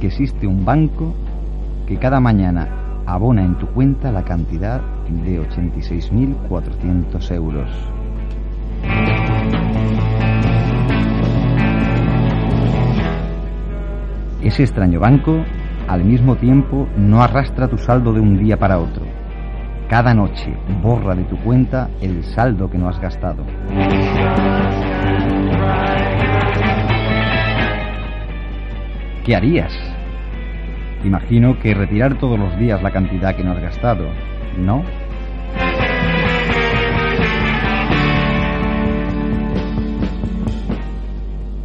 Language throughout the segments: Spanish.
que existe un banco que cada mañana abona en tu cuenta la cantidad de 86.400 euros. Ese extraño banco, al mismo tiempo, no arrastra tu saldo de un día para otro. Cada noche borra de tu cuenta el saldo que no has gastado. ¿Qué harías? Imagino que retirar todos los días la cantidad que no has gastado, ¿no?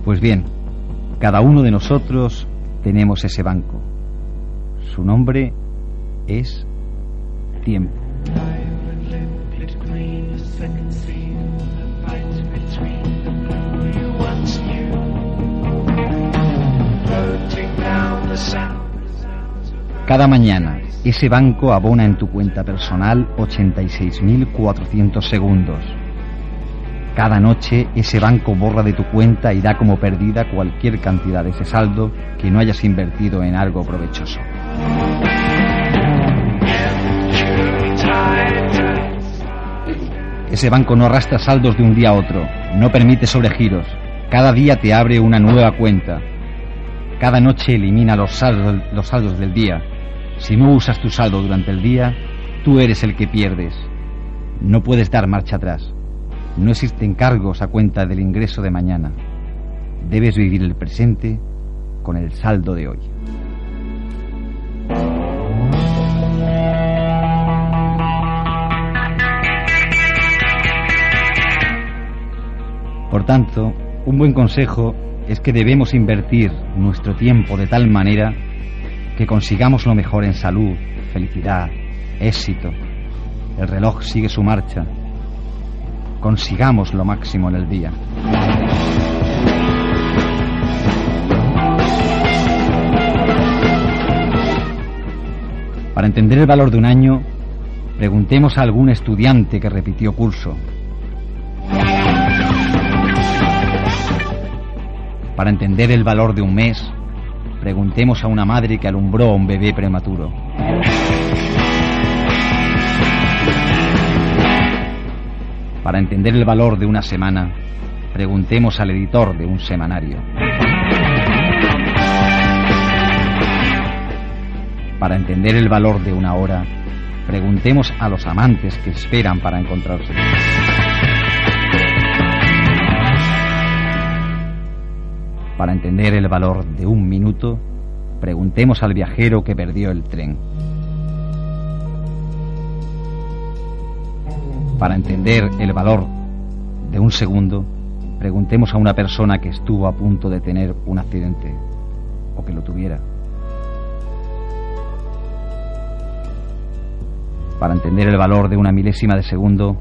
Pues bien, cada uno de nosotros tenemos ese banco. Su nombre es tiempo. Cada mañana, ese banco abona en tu cuenta personal 86.400 segundos. Cada noche, ese banco borra de tu cuenta y da como perdida cualquier cantidad de ese saldo que no hayas invertido en algo provechoso. Ese banco no arrastra saldos de un día a otro, no permite sobregiros. Cada día te abre una nueva cuenta. Cada noche elimina los saldos, los saldos del día. Si no usas tu saldo durante el día, tú eres el que pierdes. No puedes dar marcha atrás. No existen cargos a cuenta del ingreso de mañana. Debes vivir el presente con el saldo de hoy. Por tanto, un buen consejo es que debemos invertir nuestro tiempo de tal manera que consigamos lo mejor en salud, felicidad, éxito. El reloj sigue su marcha. Consigamos lo máximo en el día. Para entender el valor de un año, preguntemos a algún estudiante que repitió curso. Para entender el valor de un mes, preguntemos a una madre que alumbró a un bebé prematuro. Para entender el valor de una semana, preguntemos al editor de un semanario. Para entender el valor de una hora, preguntemos a los amantes que esperan para encontrarse. Para entender el valor de un minuto, preguntemos al viajero que perdió el tren. Para entender el valor de un segundo, preguntemos a una persona que estuvo a punto de tener un accidente o que lo tuviera. Para entender el valor de una milésima de segundo,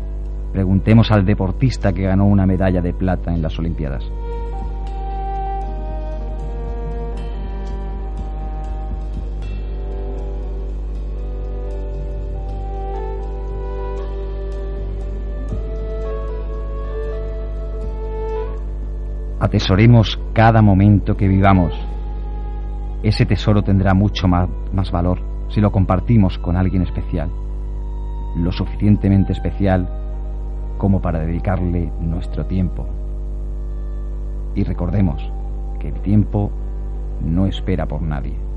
preguntemos al deportista que ganó una medalla de plata en las Olimpiadas. Atesoremos cada momento que vivamos. Ese tesoro tendrá mucho más, más, valor si lo compartimos con alguien especial, lo suficientemente especial como para dedicarle nuestro tiempo. Y recordemos que el tiempo no espera por nadie.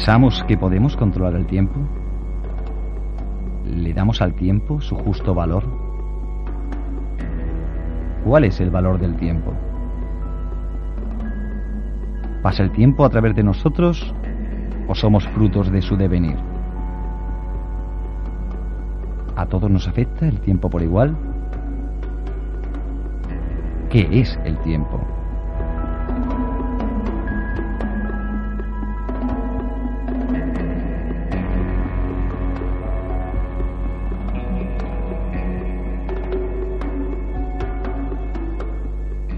¿Pensamos que podemos controlar el tiempo? ¿Le damos al tiempo su justo valor? ¿Cuál es el valor del tiempo? ¿Pasa el tiempo a través de nosotros o somos frutos de su devenir? ¿A todos nos afecta el tiempo por igual? ¿Qué es el tiempo?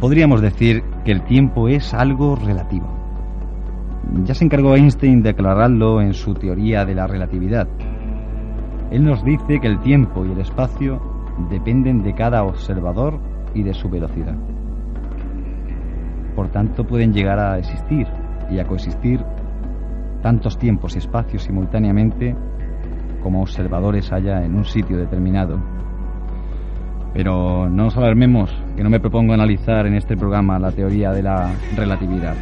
Podríamos decir que el tiempo es algo relativo. Ya se encargó Einstein de aclararlo en su teoría de la relatividad. Él nos dice que el tiempo y el espacio dependen de cada observador y de su velocidad. Por tanto, pueden llegar a existir y a coexistir tantos tiempos y espacios simultáneamente como observadores haya en un sitio determinado. Pero no nos alarmemos, que no me propongo analizar en este programa la teoría de la relatividad.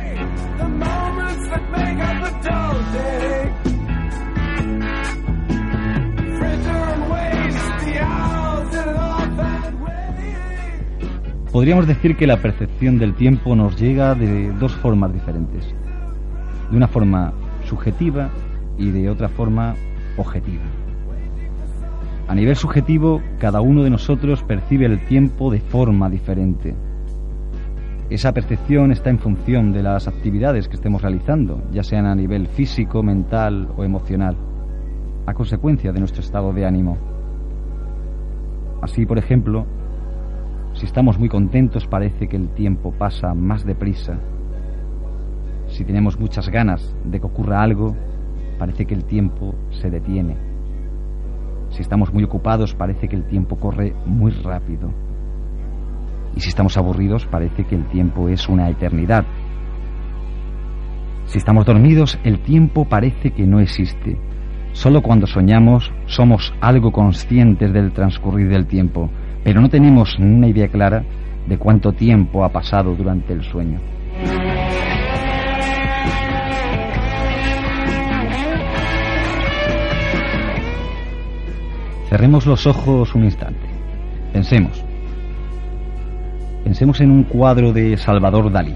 Podríamos decir que la percepción del tiempo nos llega de dos formas diferentes. De una forma subjetiva y de otra forma objetiva. A nivel subjetivo, cada uno de nosotros percibe el tiempo de forma diferente. Esa percepción está en función de las actividades que estemos realizando, ya sean a nivel físico, mental o emocional, a consecuencia de nuestro estado de ánimo. Así, por ejemplo, si estamos muy contentos parece que el tiempo pasa más deprisa. Si tenemos muchas ganas de que ocurra algo, parece que el tiempo se detiene. Si estamos muy ocupados parece que el tiempo corre muy rápido. Y si estamos aburridos parece que el tiempo es una eternidad. Si estamos dormidos el tiempo parece que no existe. Solo cuando soñamos somos algo conscientes del transcurrir del tiempo. pero no tenemos una idea clara de cuánto tiempo ha pasado durante el sueño. Cerremos los ojos un instante. Pensemos. Pensemos en un cuadro de Salvador Dalí,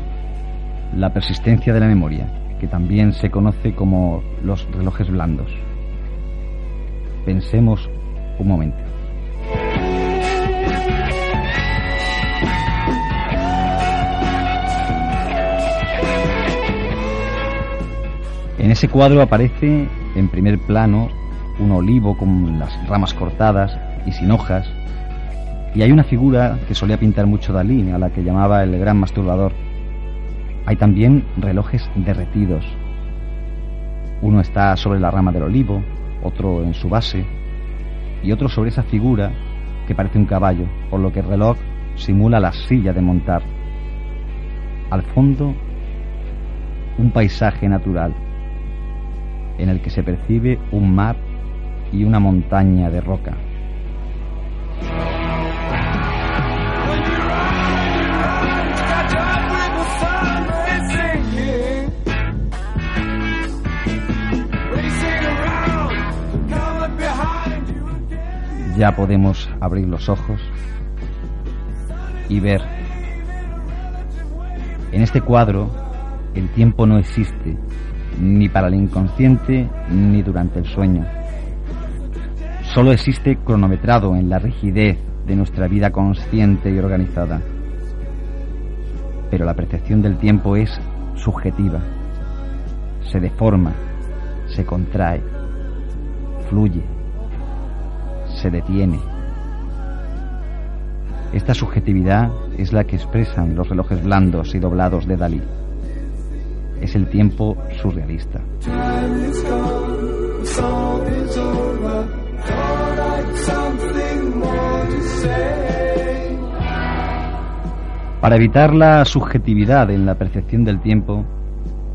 La persistencia de la memoria, que también se conoce como los relojes blandos. Pensemos un momento. En ese cuadro aparece en primer plano un olivo con las ramas cortadas y sin hojas, y hay una figura que solía pintar mucho Dalí, a la que llamaba el gran masturbador. Hay también relojes derretidos. Uno está sobre la rama del olivo, otro en su base, y otro sobre esa figura que parece un caballo, por lo que el reloj simula la silla de montar. Al fondo, un paisaje natural en el que se percibe un mar y una montaña de roca. Ya podemos abrir los ojos y ver. En este cuadro el tiempo no existe, ni para el inconsciente ni durante el sueño solo existe cronometrado en la rigidez de nuestra vida consciente y organizada. Pero la percepción del tiempo es subjetiva, se deforma, se contrae, fluye, se detiene. Esta subjetividad es la que expresan los relojes blandos y doblados de Dalí. Es el tiempo surrealista. Para evitar la subjetividad en la percepción del tiempo,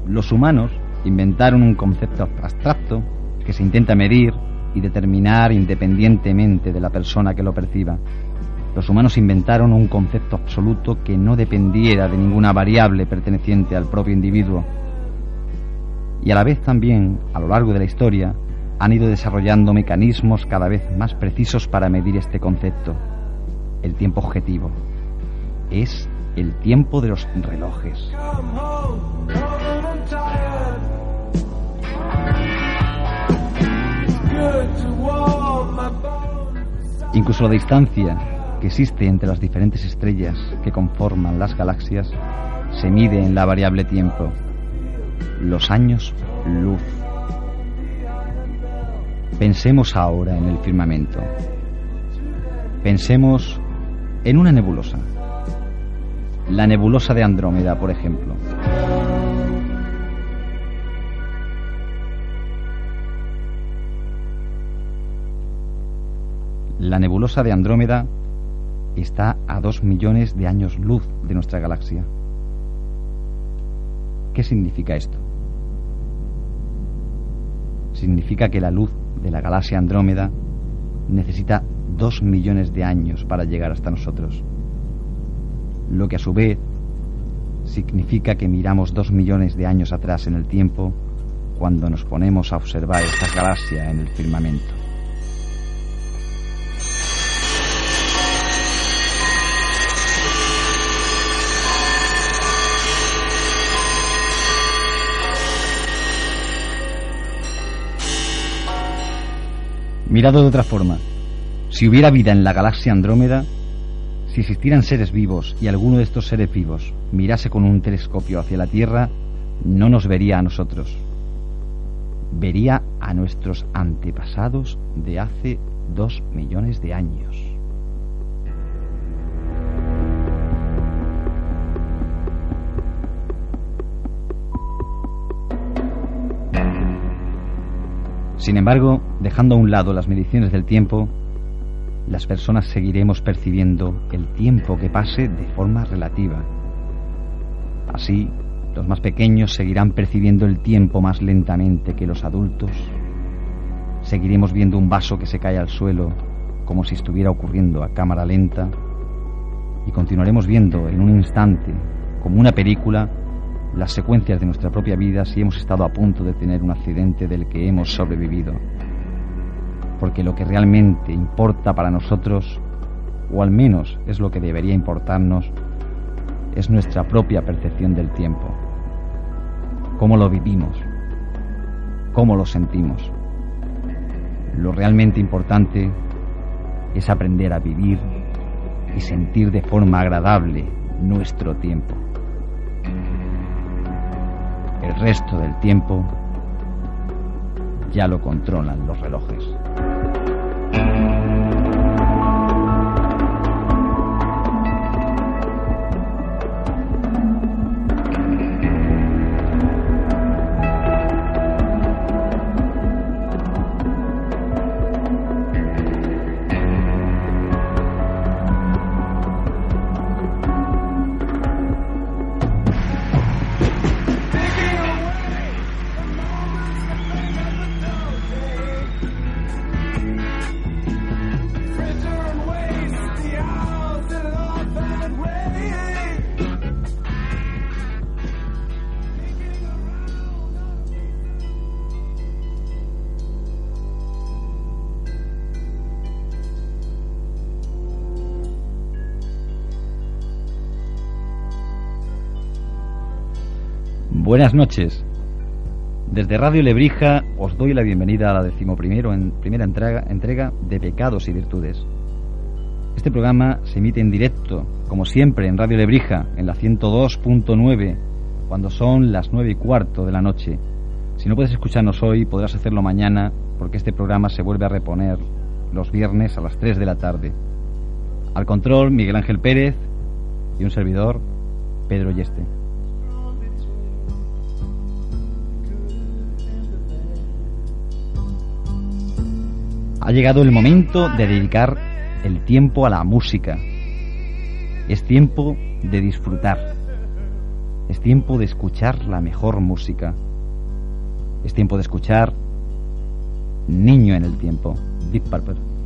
los humanos inventaron un concepto abstracto que se intenta medir y determinar independientemente de la persona que lo perciba. Los humanos inventaron un concepto absoluto que no dependiera de ninguna variable perteneciente al propio individuo. Y a la vez también, a lo largo de la historia, han ido desarrollando mecanismos cada vez más precisos para medir este concepto. El tiempo objetivo es el tiempo de los relojes. Incluso la distancia que existe entre las diferentes estrellas que conforman las galaxias se mide en la variable tiempo, los años luz. Pensemos ahora en el firmamento. Pensemos en una nebulosa. La nebulosa de Andrómeda, por ejemplo. La nebulosa de Andrómeda está a dos millones de años luz de nuestra galaxia. ¿Qué significa esto? Significa que la luz de la galaxia Andrómeda necesita dos millones de años para llegar hasta nosotros. Lo que a su vez significa que miramos dos millones de años atrás en el tiempo cuando nos ponemos a observar esta galaxia en el firmamento. Mirado de otra forma, si hubiera vida en la galaxia Andrómeda, si existieran seres vivos y alguno de estos seres vivos mirase con un telescopio hacia la Tierra, no nos vería a nosotros. Vería a nuestros antepasados de hace dos millones de años. Sin embargo, dejando a un lado las mediciones del tiempo, las personas seguiremos percibiendo el tiempo que pase de forma relativa. Así, los más pequeños seguirán percibiendo el tiempo más lentamente que los adultos. Seguiremos viendo un vaso que se cae al suelo como si estuviera ocurriendo a cámara lenta y continuaremos viendo en un instante, como una película, las secuencias de nuestra propia vida si hemos estado a punto de tener un accidente del que hemos sobrevivido. Porque lo que realmente importa para nosotros, o al menos es lo que debería importarnos, es nuestra propia percepción del tiempo. Cómo lo vivimos, cómo lo sentimos. Lo realmente importante es aprender a vivir y sentir de forma agradable nuestro tiempo. El resto del tiempo ya lo controlan los relojes. Thank you. Buenas noches. Desde Radio Lebrija os doy la bienvenida a la decimoprimero en primera entrega, entrega de Pecados y Virtudes. Este programa se emite en directo, como siempre, en Radio Lebrija, en la 102.9, cuando son las nueve y cuarto de la noche. Si no puedes escucharnos hoy, podrás hacerlo mañana, porque este programa se vuelve a reponer los viernes a las 3 de la tarde. Al control, Miguel Ángel Pérez y un servidor, Pedro Yeste. Ha llegado el momento de dedicar el tiempo a la música. Es tiempo de disfrutar. Es tiempo de escuchar la mejor música. Es tiempo de escuchar Niño en el tiempo, Deep Purple.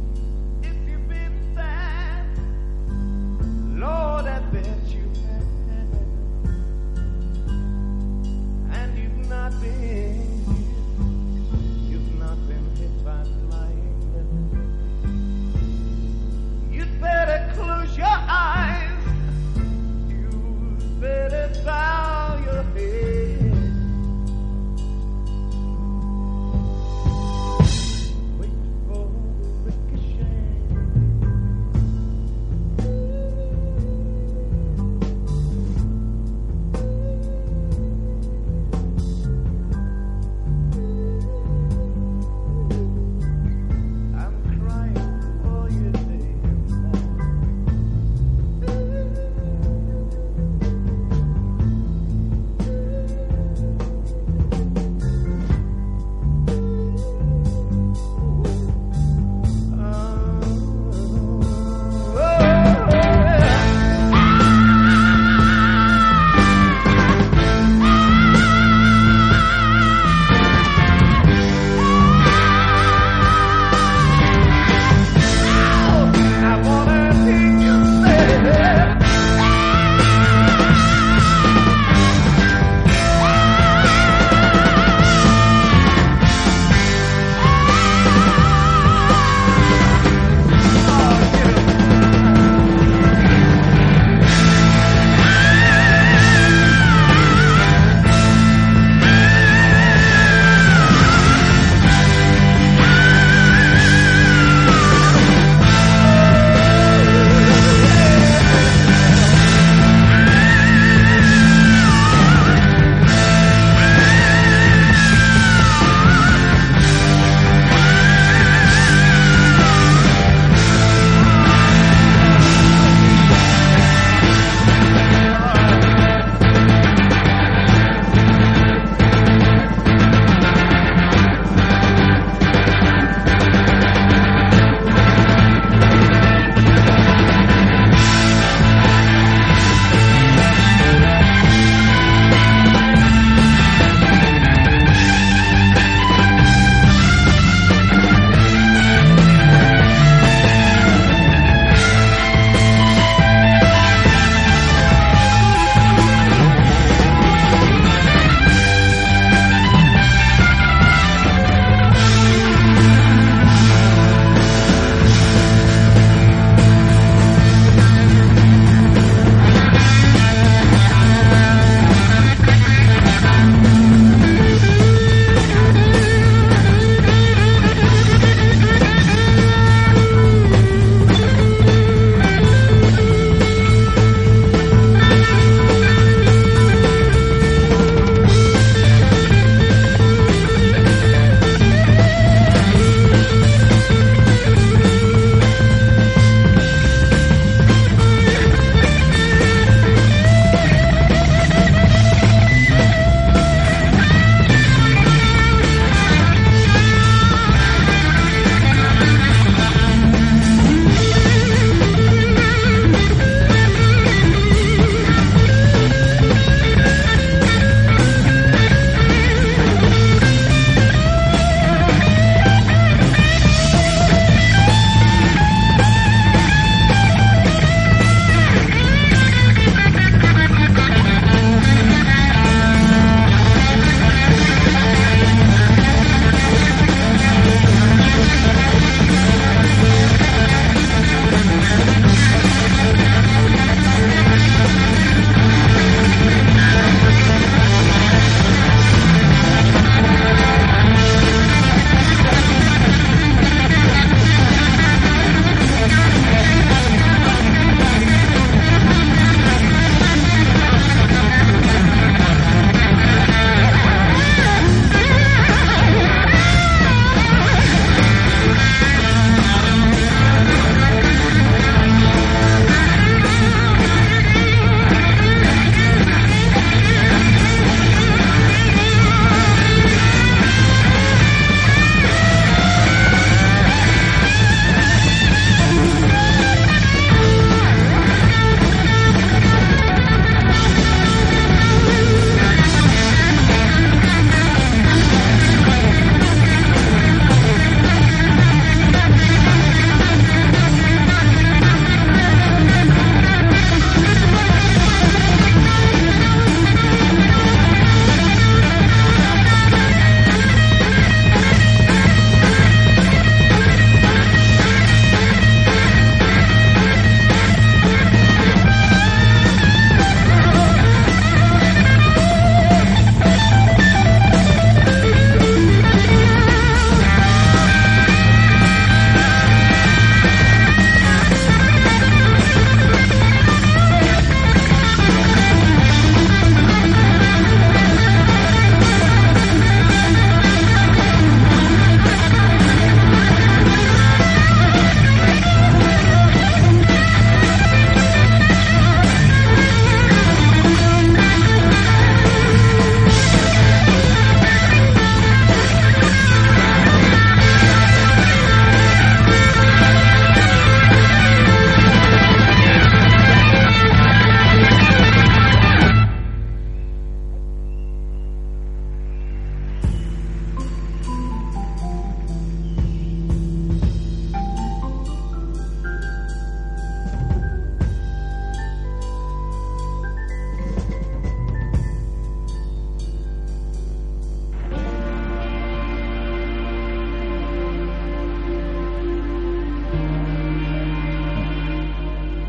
Philip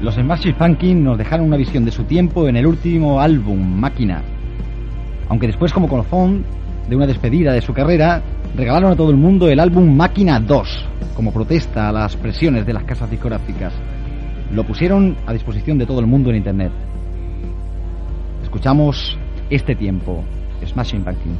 Los Smashing Pumpkins nos dejaron una visión de su tiempo en el último álbum, Máquina. Aunque después, como colofón de una despedida de su carrera, regalaron a todo el mundo el álbum Máquina 2, como protesta a las presiones de las casas discográficas. Lo pusieron a disposición de todo el mundo en Internet. Escuchamos este tiempo, Smashing Pumpkins.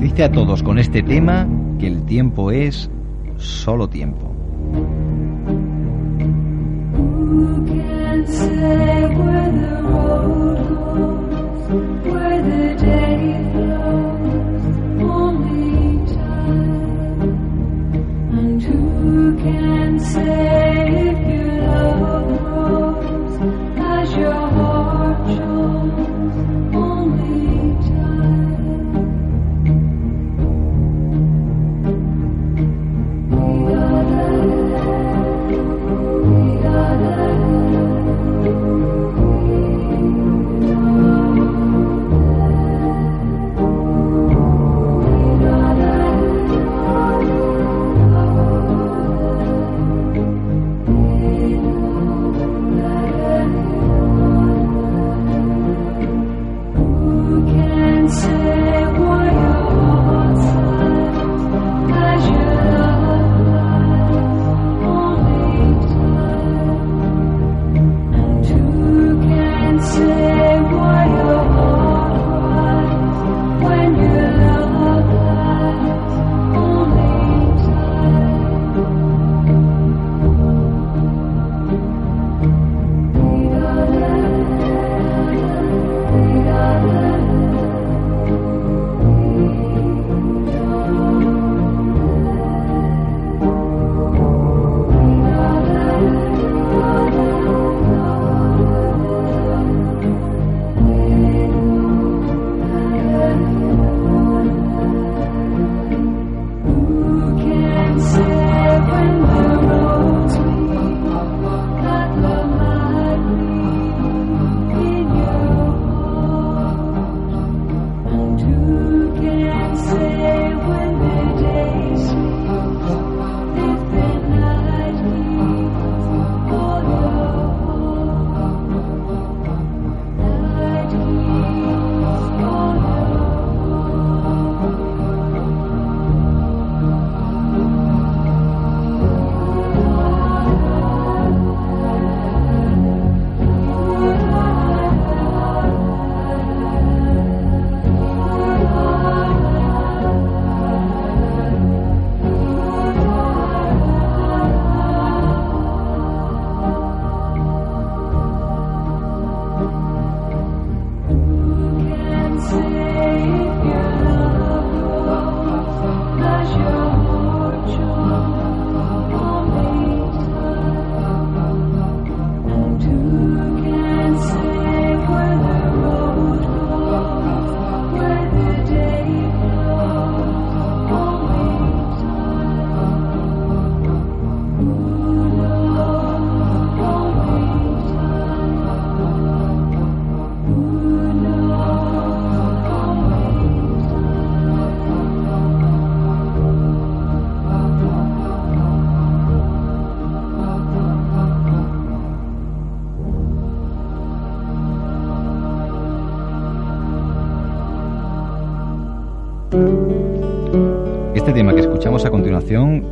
Dice a todos con este tema que el tiempo es solo tiempo.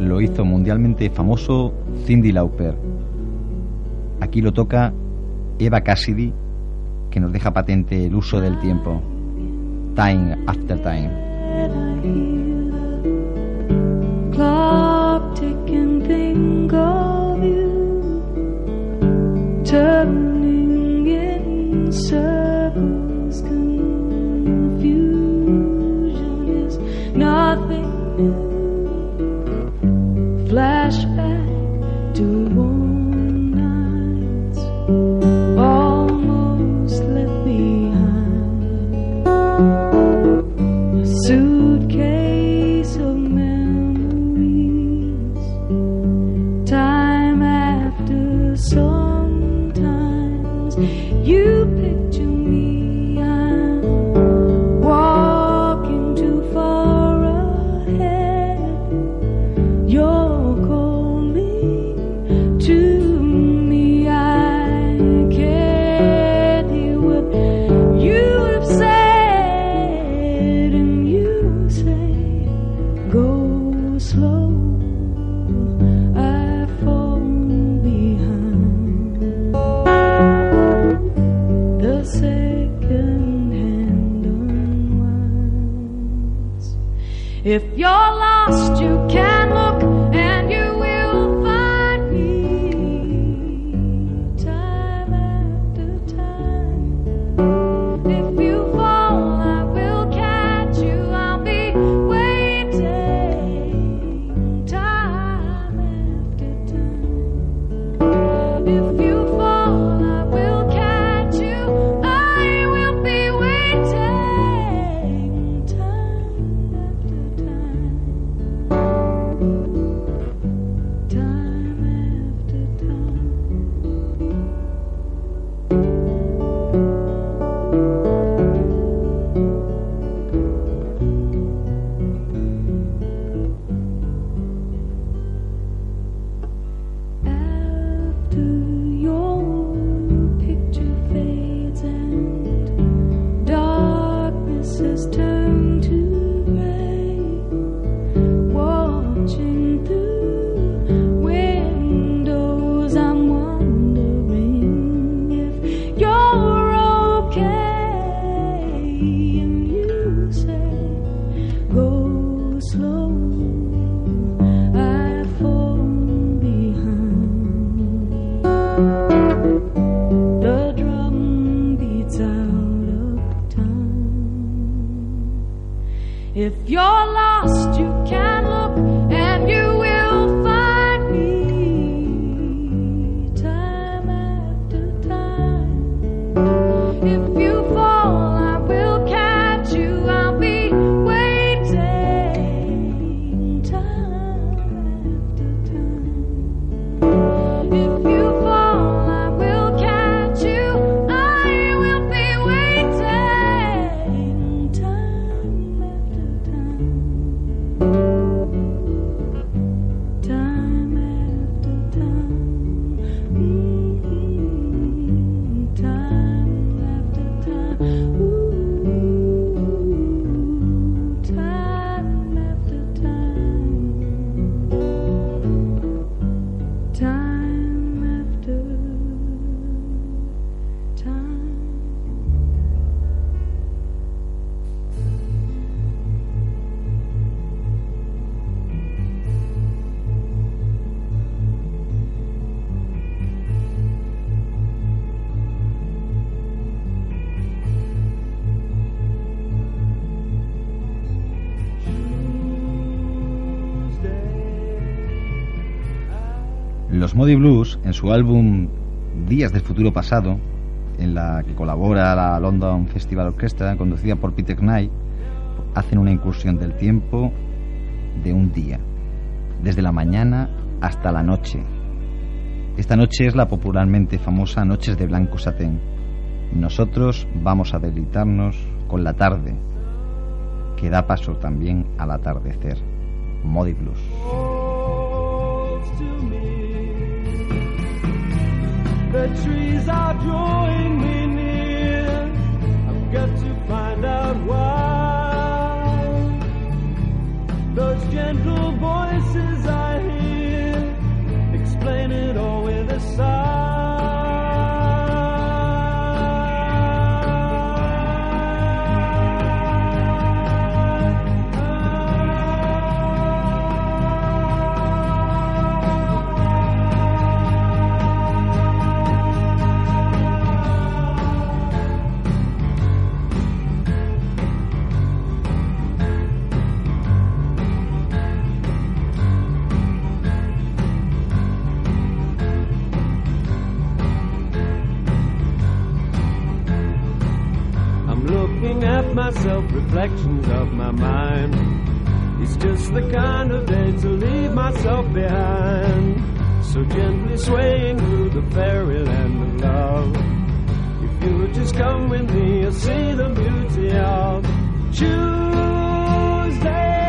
Lo hizo mundialmente famoso Cindy Lauper. Aquí lo toca Eva Cassidy, que nos deja patente el uso del tiempo. Time after time. Modi Blues, en su álbum Días del Futuro Pasado, en la que colabora la London Festival Orchestra, conducida por Peter Knight, hacen una incursión del tiempo de un día, desde la mañana hasta la noche. Esta noche es la popularmente famosa Noches de Blanco Satén. Nosotros vamos a deleitarnos con la tarde, que da paso también al atardecer. Modi Blues. The trees are drawing me near. I've got to find out why. Those gentle voices I hear explain it all with a sigh. myself reflections of my mind. It's just the kind of day to leave myself behind. So gently swaying through the fairyland of love. If you would just come with me, I'll see the beauty of Tuesday.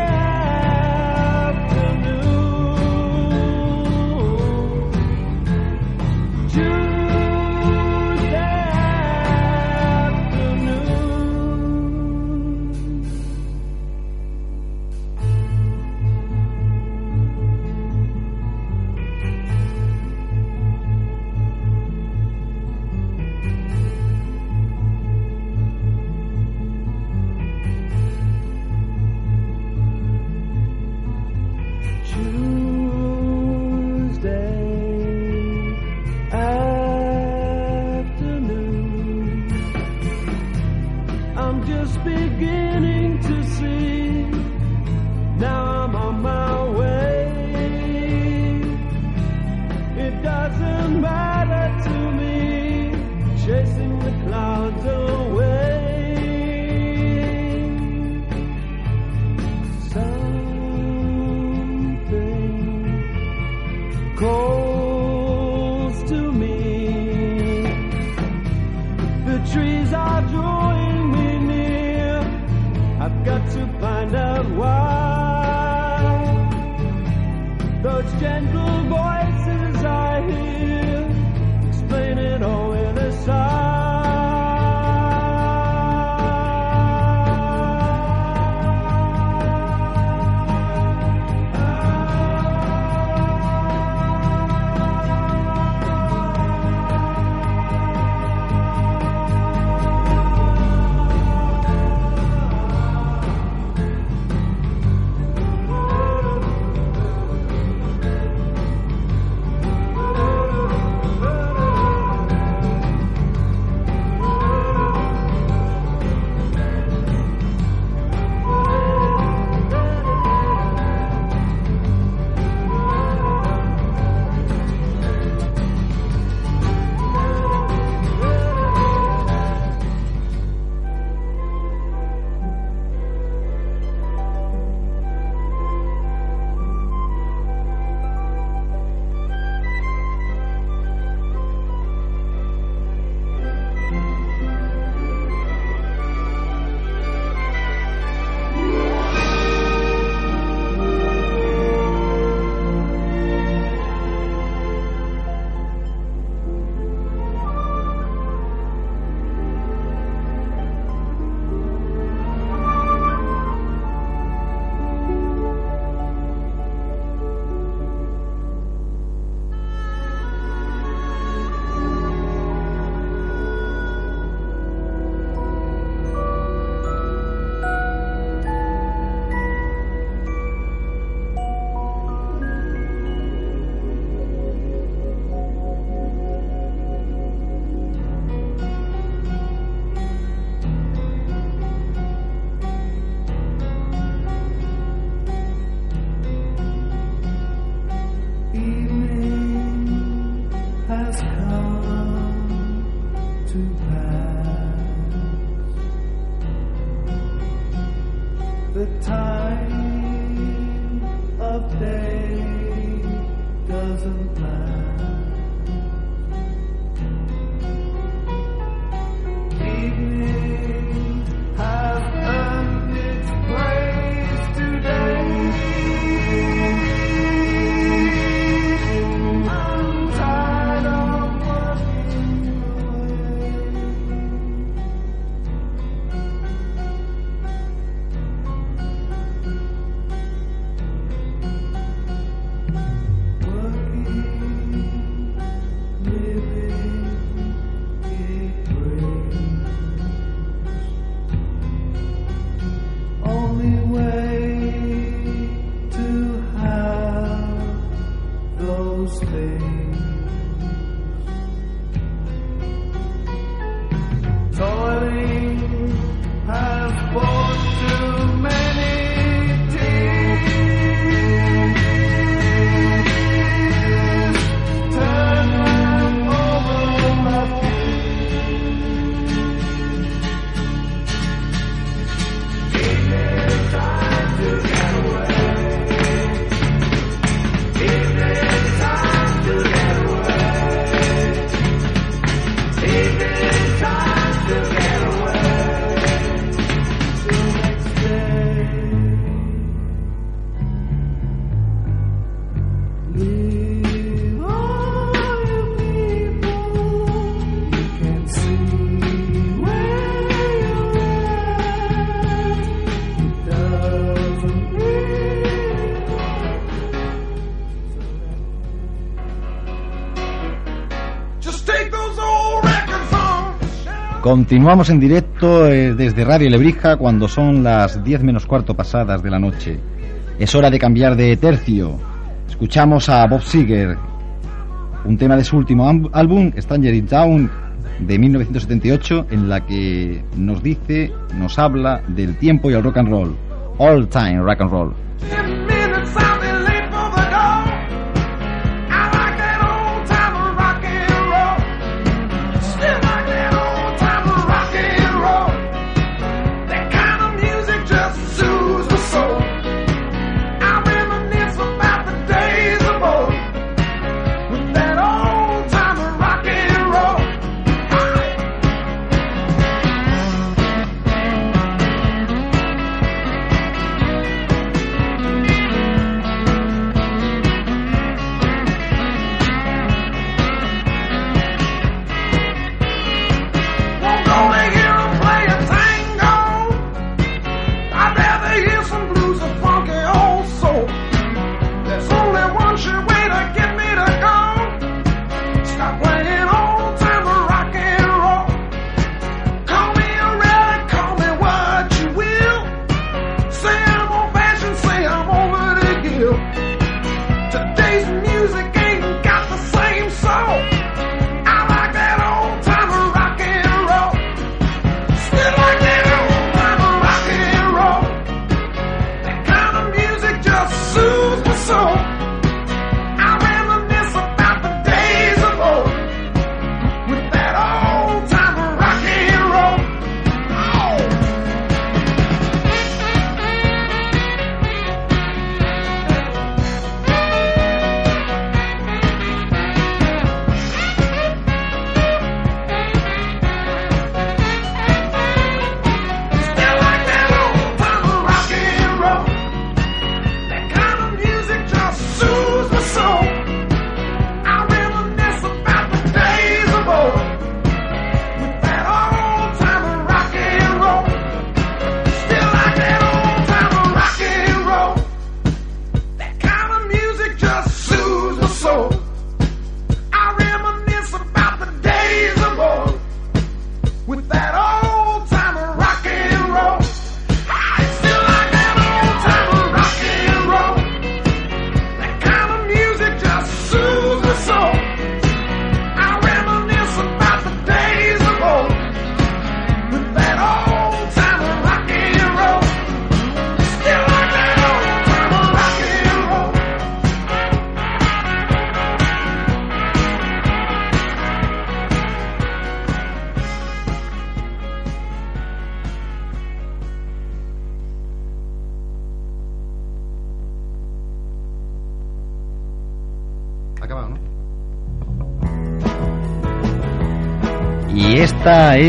Continuamos en directo eh, desde Radio Lebrija cuando son las 10 menos cuarto pasadas de la noche. Es hora de cambiar de tercio. Escuchamos a Bob Seger, un tema de su último álbum, Stranger in Town, de 1978, en la que nos dice, nos habla del tiempo y el rock and roll. All time rock and roll.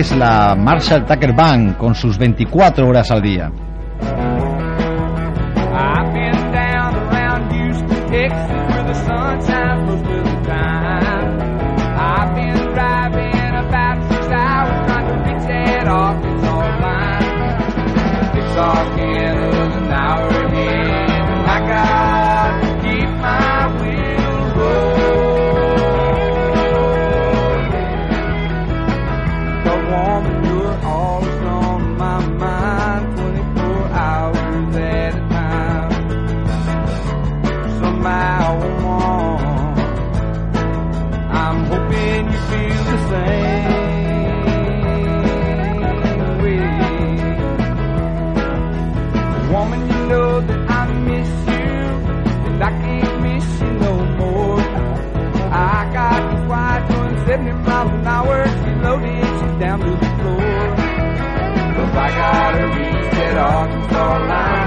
Es la Marshall Tucker Band con sus 24 horas al día. all I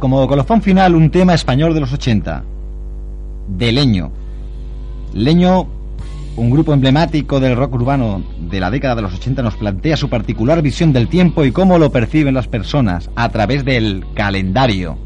Como colofón, final, un tema español de los 80, de Leño. Leño, un grupo emblemático del rock urbano de la década de los 80, nos plantea su particular visión del tiempo y cómo lo perciben las personas a través del calendario.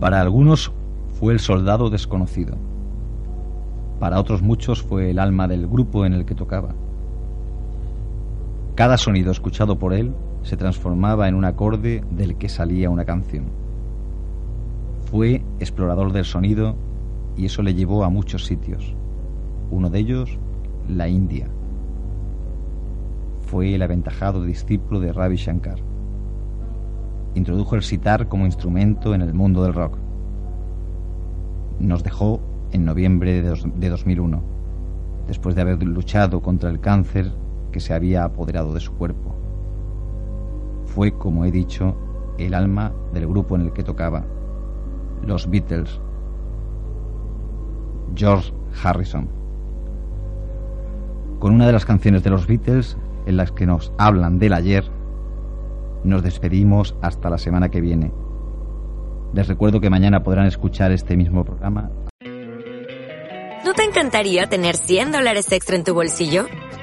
Para algunos fue el soldado desconocido. Para otros muchos fue el alma del grupo en el que tocaba. Cada sonido escuchado por él se transformaba en un acorde del que salía una canción. Fue explorador del sonido y eso le llevó a muchos sitios. Uno de ellos, la India fue el aventajado discípulo de Ravi Shankar. Introdujo el sitar como instrumento en el mundo del rock. Nos dejó en noviembre de, dos- de 2001, después de haber luchado contra el cáncer que se había apoderado de su cuerpo. Fue, como he dicho, el alma del grupo en el que tocaba, los Beatles. George Harrison con una de las canciones de los Beatles en las que nos hablan del ayer, nos despedimos hasta la semana que viene. Les recuerdo que mañana podrán escuchar este mismo programa. ¿No te encantaría tener 100 dólares extra en tu bolsillo?